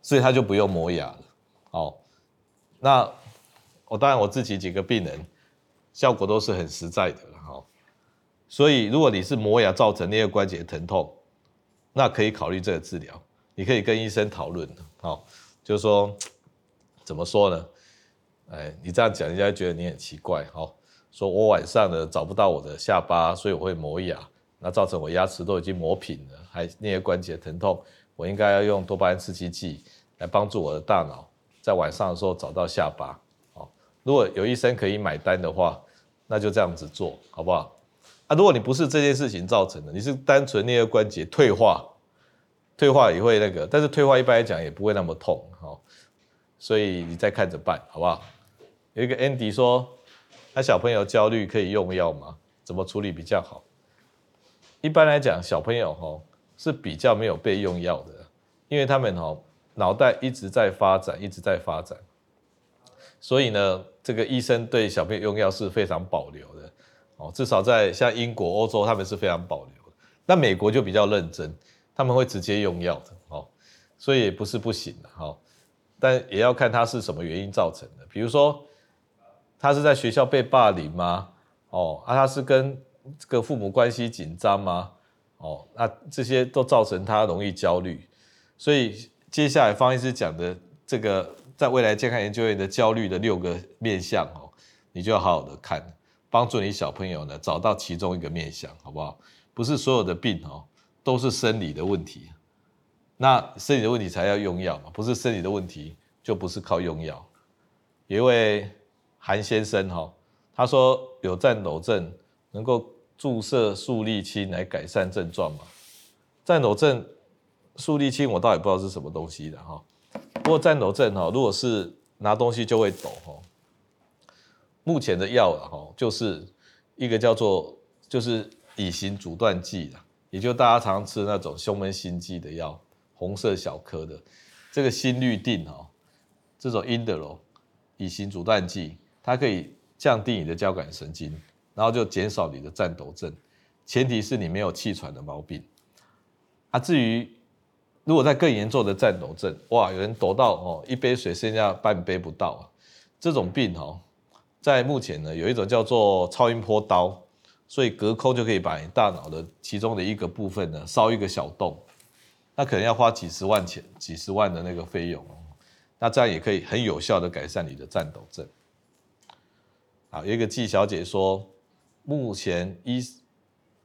所以他就不用磨牙了。哦，那我当然我自己几个病人效果都是很实在的了。哈，所以如果你是磨牙造成颞顎关节疼痛，那可以考虑这个治疗。你可以跟医生讨论。好，就是说怎么说呢？哎，你这样讲，人家觉得你很奇怪。好，说我晚上呢找不到我的下巴，所以我会磨牙，那造成我牙齿都已经磨平了，还颞顎关节疼痛。我应该要用多巴胺刺激剂来帮助我的大脑，在晚上的时候找到下巴。好，如果有医生可以买单的话，那就这样子做好不好？啊，如果你不是这件事情造成的，你是单纯颞顎关节退化，退化也会那个，但是退化一般来讲也不会那么痛。好，所以你再看着办，好不好？有一个 Andy 说，那小朋友焦虑可以用药吗？怎么处理比较好？一般来讲，小朋友哈是比较没有被用药的，因为他们哈脑袋一直在发展，一直在发展，所以呢，这个医生对小朋友用药是非常保留的哦。至少在像英国、欧洲，他们是非常保留。那美国就比较认真，他们会直接用药的哦，所以不是不行的哈，但也要看他是什么原因造成的，比如说。他是在学校被霸凌吗？哦，啊，他是跟这个父母关系紧张吗？哦，那这些都造成他容易焦虑。所以接下来方医师讲的这个在未来健康研究院的焦虑的六个面向哦，你就要好好的看，帮助你小朋友呢找到其中一个面向，好不好？不是所有的病哦都是生理的问题，那生理的问题才要用药嘛，不是生理的问题就不是靠用药，因为。韩先生哈，他说有战抖症能够注射速力清来改善症状吗？战抖症速力清我倒也不知道是什么东西的哈。不过战抖症哈，如果是拿东西就会抖哈。目前的药啊哈，就是一个叫做就是乙型阻断剂，也就大家常吃那种胸闷心悸的药，红色小颗的这个心律定哈，这种心得乐乙型阻断剂。它可以降低你的交感神经，然后就减少你的颤抖症，前提是你没有气喘的毛病。啊，至于如果在更严重的颤抖症，哇，有人抖到哦，一杯水剩下半杯不到啊，这种病哦，在目前呢有一种叫做超音波刀，所以隔空就可以把你大脑的其中的一个部分呢烧一个小洞，那可能要花几十万钱、几十万的那个费用哦，那这样也可以很有效的改善你的颤抖症。啊，有一个季小姐说，目前医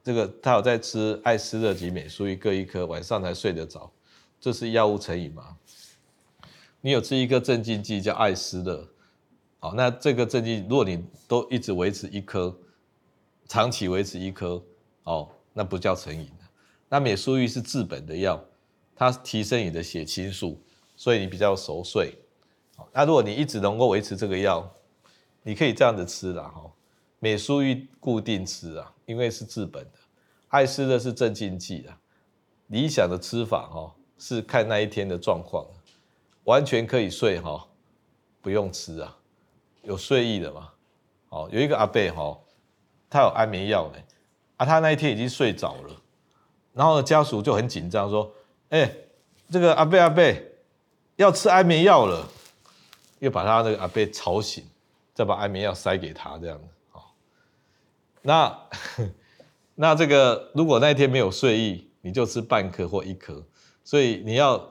这个她有在吃艾斯乐及美舒郁各一颗，晚上才睡得着，这是药物成瘾吗？你有吃一个镇静剂叫艾斯乐，好，那这个镇静，如果你都一直维持一颗，长期维持一颗，哦，那不叫成瘾。那美舒郁是治本的药，它提升你的血清素，所以你比较熟睡。那如果你一直能够维持这个药，你可以这样子吃啦，哈，美舒玉固定吃啊，因为是治本的，艾斯乐是镇静剂啊。理想的吃法哈是看那一天的状况，完全可以睡哈，不用吃啊，有睡意的嘛。哦，有一个阿伯哈，他有安眠药呢，啊，他那一天已经睡着了，然后呢家属就很紧张说，哎，这个阿伯阿伯要吃安眠药了，又把他那个阿伯吵醒。再把安眠药塞给他，这样子，好。那那这个如果那一天没有睡意，你就吃半颗或一颗。所以你要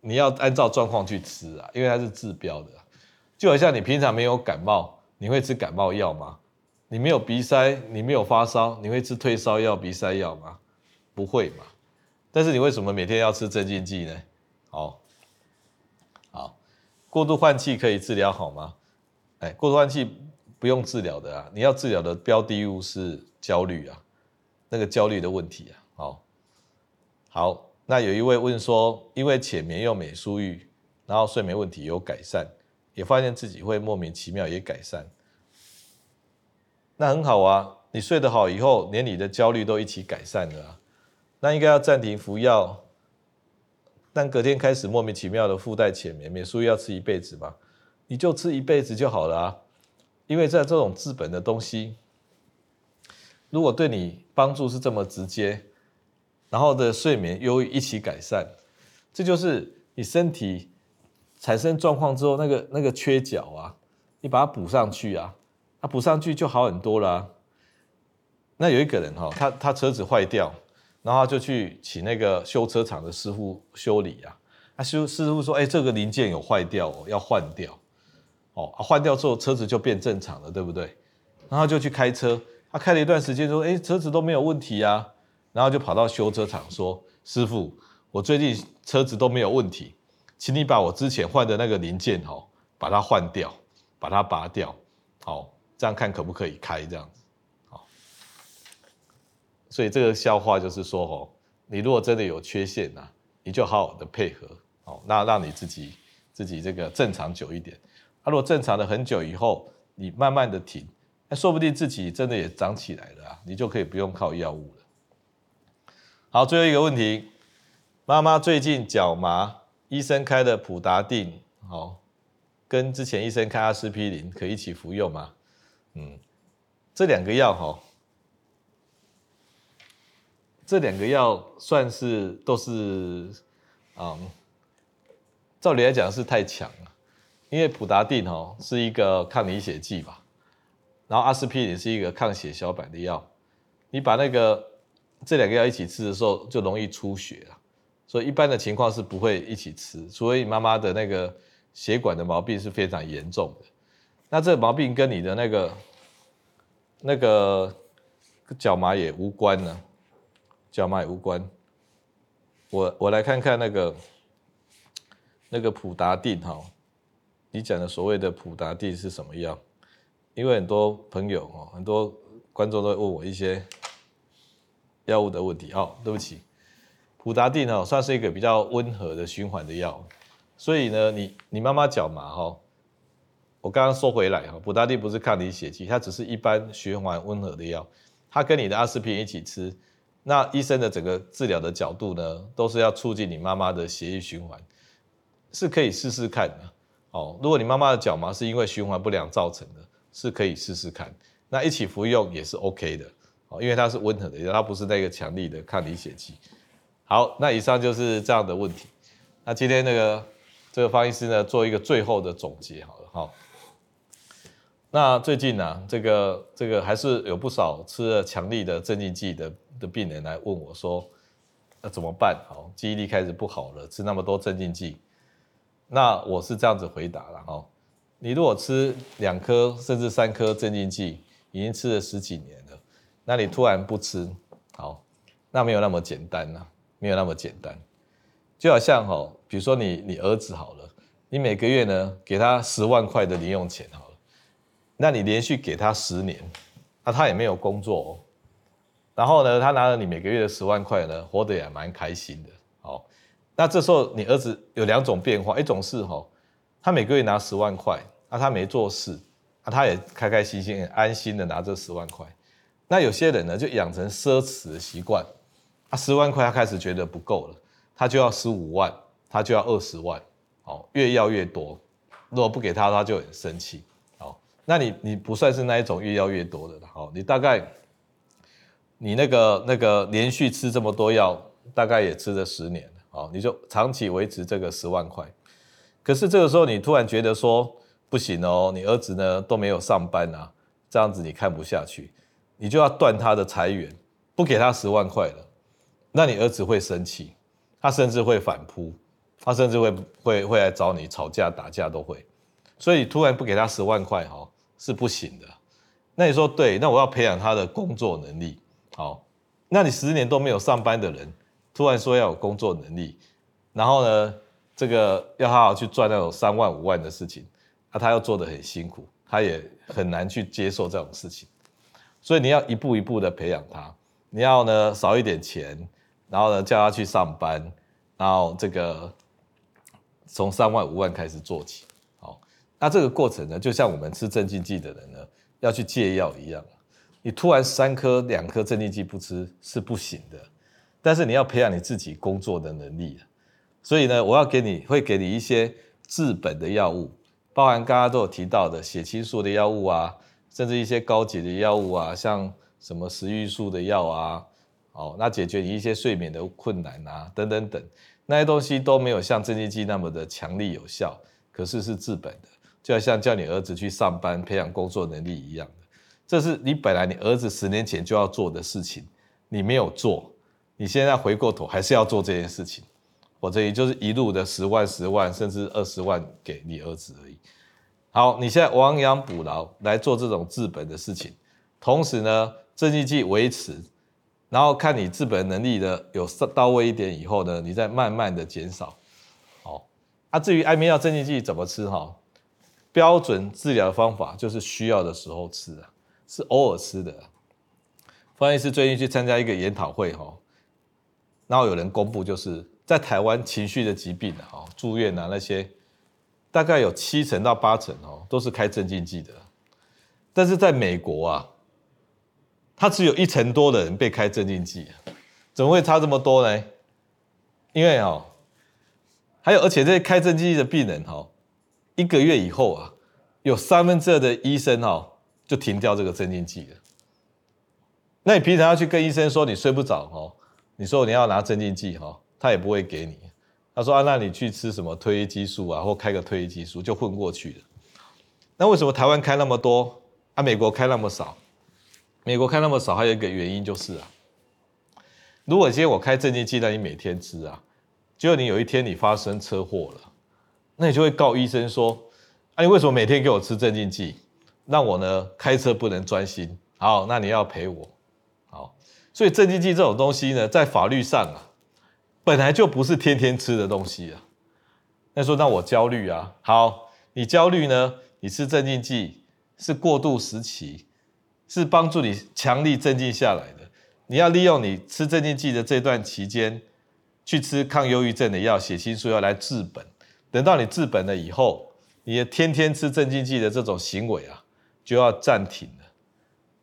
你要按照状况去吃啊，因为它是治标的。就好像你平常没有感冒，你会吃感冒药吗？你没有鼻塞，你没有发烧，你会吃退烧药、鼻塞药吗？不会嘛。但是你为什么每天要吃镇静剂呢？好，好，过度换气可以治疗好吗？哎，过度换气不用治疗的啊，你要治疗的标的物是焦虑啊，那个焦虑的问题啊。好，好，那有一位问说，因为浅眠用美舒郁，然后睡眠问题有改善，也发现自己会莫名其妙也改善，那很好啊，你睡得好以后，连你的焦虑都一起改善了，那应该要暂停服药，但隔天开始莫名其妙的附带浅眠，美舒郁要吃一辈子吗？你就吃一辈子就好了啊，因为在这种治本的东西，如果对你帮助是这么直接，然后的睡眠、忧郁一起改善，这就是你身体产生状况之后那个那个缺角啊，你把它补上去啊，它补上去就好很多了啊。那有一个人哈，他他车子坏掉，然后他就去请那个修车厂的师傅修理啊。他修师傅说：“哎，这个零件有坏掉哦，要换掉。”哦，换掉之后车子就变正常了，对不对？然后就去开车，他开了一段时间说：“哎，车子都没有问题啊。”然后就跑到修车厂说：“师傅，我最近车子都没有问题，请你把我之前换的那个零件哦，把它换掉，把它拔掉，好，这样看可不可以开这样子。”好所以这个笑话就是说，哦，你如果真的有缺陷呐，你就好好的配合，哦，那让你自己自己这个正常久一点。他如果正常的很久以后，你慢慢的停，那说不定自己真的也长起来了啊，你就可以不用靠药物了。好，最后一个问题，妈妈最近脚麻，医生开的普达定，好，跟之前医生开阿司匹林可以一起服用吗？嗯，这两个药哈。这两个药算是都是，嗯，照理来讲是太强了，因为普达定哦是一个抗凝血剂吧，然后阿司匹林是一个抗血小板的药，你把那个这两个药一起吃的时候就容易出血了，所以一般的情况是不会一起吃，除非妈妈的那个血管的毛病是非常严重的，那这个毛病跟你的那个那个脚麻也无关呢。脚麻也无关，我我来看看那个那个普达定哈，你讲的所谓的普达定是什么药？因为很多朋友哦，很多观众都会问我一些药物的问题。哦，对不起，普达定呢算是一个比较温和的循环的药，所以呢，你你妈妈脚麻哈，我刚刚说回来哈，普达定不是抗凝血剂，它只是一般循环温和的药，它跟你的阿司匹林一起吃。那医生的整个治疗的角度呢，都是要促进你妈妈的血液循环，是可以试试看的。哦，如果你妈妈的脚麻是因为循环不良造成的，是可以试试看。那一起服用也是 OK 的，哦，因为它是温和的，它不是那个强力的抗凝血剂。好，那以上就是这样的问题。那今天那个这个方医师呢，做一个最后的总结好了，哈。那最近呢、啊，这个这个还是有不少吃了强力的镇静剂的。的病人来问我说：“那怎么办？好，记忆力开始不好了，吃那么多镇静剂。”那我是这样子回答了哈：你如果吃两颗甚至三颗镇静剂，已经吃了十几年了，那你突然不吃，好，那没有那么简单呐，没有那么简单。就好像哈，比如说你你儿子好了，你每个月呢给他十万块的零用钱好了，那你连续给他十年，那他也没有工作哦。然后呢，他拿了你每个月的十万块呢，活得也蛮开心的。那这时候你儿子有两种变化，一种是哈，他每个月拿十万块，那他没做事，那他也开开心心、很安心的拿这十万块。那有些人呢，就养成奢侈的习惯，啊，十万块他开始觉得不够了，他就要十五万，他就要二十万，好，越要越多。如果不给他，他就很生气。好，那你你不算是那一种越要越多的了。好，你大概。你那个那个连续吃这么多药，大概也吃了十年，哦，你就长期维持这个十万块。可是这个时候你突然觉得说不行哦，你儿子呢都没有上班啊，这样子你看不下去，你就要断他的财源，不给他十万块了，那你儿子会生气，他甚至会反扑，他甚至会会会来找你吵架打架都会。所以突然不给他十万块哈是不行的。那你说对，那我要培养他的工作能力。好，那你十年都没有上班的人，突然说要有工作能力，然后呢，这个要好好去赚那种三万五万的事情，那他要做的很辛苦，他也很难去接受这种事情，所以你要一步一步的培养他，你要呢少一点钱，然后呢叫他去上班，然后这个从三万五万开始做起，好，那这个过程呢，就像我们吃镇静剂的人呢要去戒药一样。你突然三颗两颗镇静剂不吃是不行的，但是你要培养你自己工作的能力。所以呢，我要给你会给你一些治本的药物，包含刚刚都有提到的血清素的药物啊，甚至一些高级的药物啊，像什么食欲素的药啊，哦，那解决你一些睡眠的困难啊，等等等，那些东西都没有像镇静剂那么的强力有效，可是是治本的，就好像叫你儿子去上班，培养工作能力一样的，这是你本来你儿子十年前就要做的事情，你没有做，你现在回过头还是要做这件事情，我这里就是一路的十万、十万，甚至二十万给你儿子而已。好，你现在亡羊补牢来做这种治本的事情，同时呢，镇静剂维持，然后看你治本能力的有到位一点以后呢，你再慢慢的减少。好，啊，至于安眠药、镇静剂怎么吃哈，标准治疗的方法就是需要的时候吃啊，是偶尔吃的。方医师最近去参加一个研讨会哈，然后有人公布就是在台湾情绪的疾病啊，住院啊那些。大概有七成到八成哦，都是开镇静剂的，但是在美国啊，它只有一成多的人被开镇静剂，怎么会差这么多呢？因为哦，还有而且这些开镇静剂的病人哈，一个月以后啊，有三分之二的医生哈就停掉这个镇静剂了。那你平常要去跟医生说你睡不着哦，你说你要拿镇静剂哈，他也不会给你。他说：“啊，那你去吃什么褪黑激素啊，或开个褪黑激素就混过去了。那为什么台湾开那么多，啊，美国开那么少？美国开那么少，还有一个原因就是啊，如果今天我开镇静剂，让你每天吃啊，结果你有一天你发生车祸了，那你就会告医生说：啊，你为什么每天给我吃镇静剂，让我呢开车不能专心？好，那你要赔我。所以镇静剂这种东西呢，在法律上啊。”本来就不是天天吃的东西啊。那说那我焦虑啊，好，你焦虑呢？你吃镇静剂是过渡时期，是帮助你强力镇静下来的。你要利用你吃镇静剂的这段期间，去吃抗忧郁症的药、血清素药来治本。等到你治本了以后，你的天天吃镇静剂的这种行为啊，就要暂停。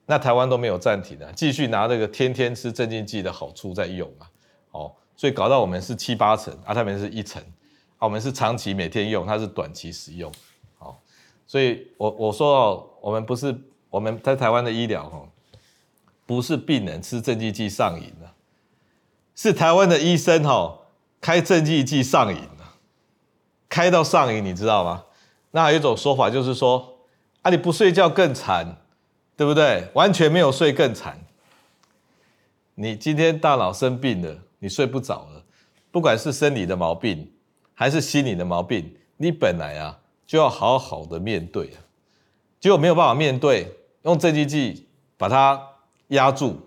那台湾都没有暂停啊，继续拿这个天天吃镇静剂的好处在用啊，哦。所以搞到我们是七八成，啊，他们是一成，啊，我们是长期每天用，它是短期使用，好，所以我我说哦，我们不是我们在台湾的医疗哈，不是病人吃镇静剂上瘾了，是台湾的医生哈开镇静剂上瘾了，开到上瘾，你知道吗？那还有一种说法就是说，啊，你不睡觉更惨，对不对？完全没有睡更惨，你今天大脑生病了。你睡不着了，不管是生理的毛病还是心理的毛病，你本来啊就要好好的面对啊，结果没有办法面对，用镇静剂把它压住，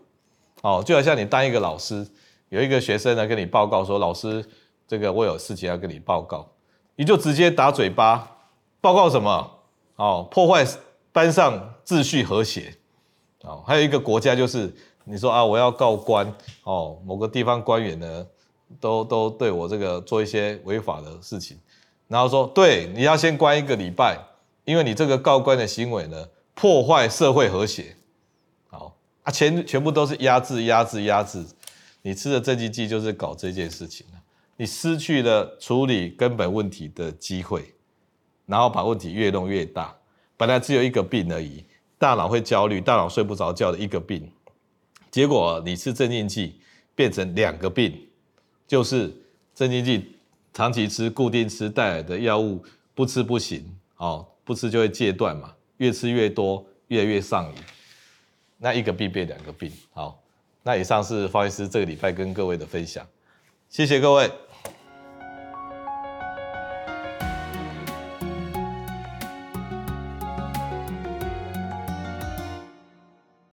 哦，就好像你当一个老师，有一个学生来跟你报告说，老师，这个我有事情要跟你报告，你就直接打嘴巴，报告什么？哦，破坏班上秩序和谐，哦，还有一个国家就是。你说啊，我要告官哦，某个地方官员呢，都都对我这个做一些违法的事情，然后说，对，你要先关一个礼拜，因为你这个告官的行为呢，破坏社会和谐，好啊，全全部都是压制、压制、压制，你吃的镇静剂就是搞这件事情，你失去了处理根本问题的机会，然后把问题越弄越大，本来只有一个病而已，大脑会焦虑，大脑睡不着觉的一个病。结果你吃镇静剂变成两个病，就是镇静剂长期吃、固定吃带来的药物不吃不行，哦，不吃就会戒断嘛，越吃越多，越来越上瘾，那一个病变两个病。好，那以上是方医师这个礼拜跟各位的分享，谢谢各位。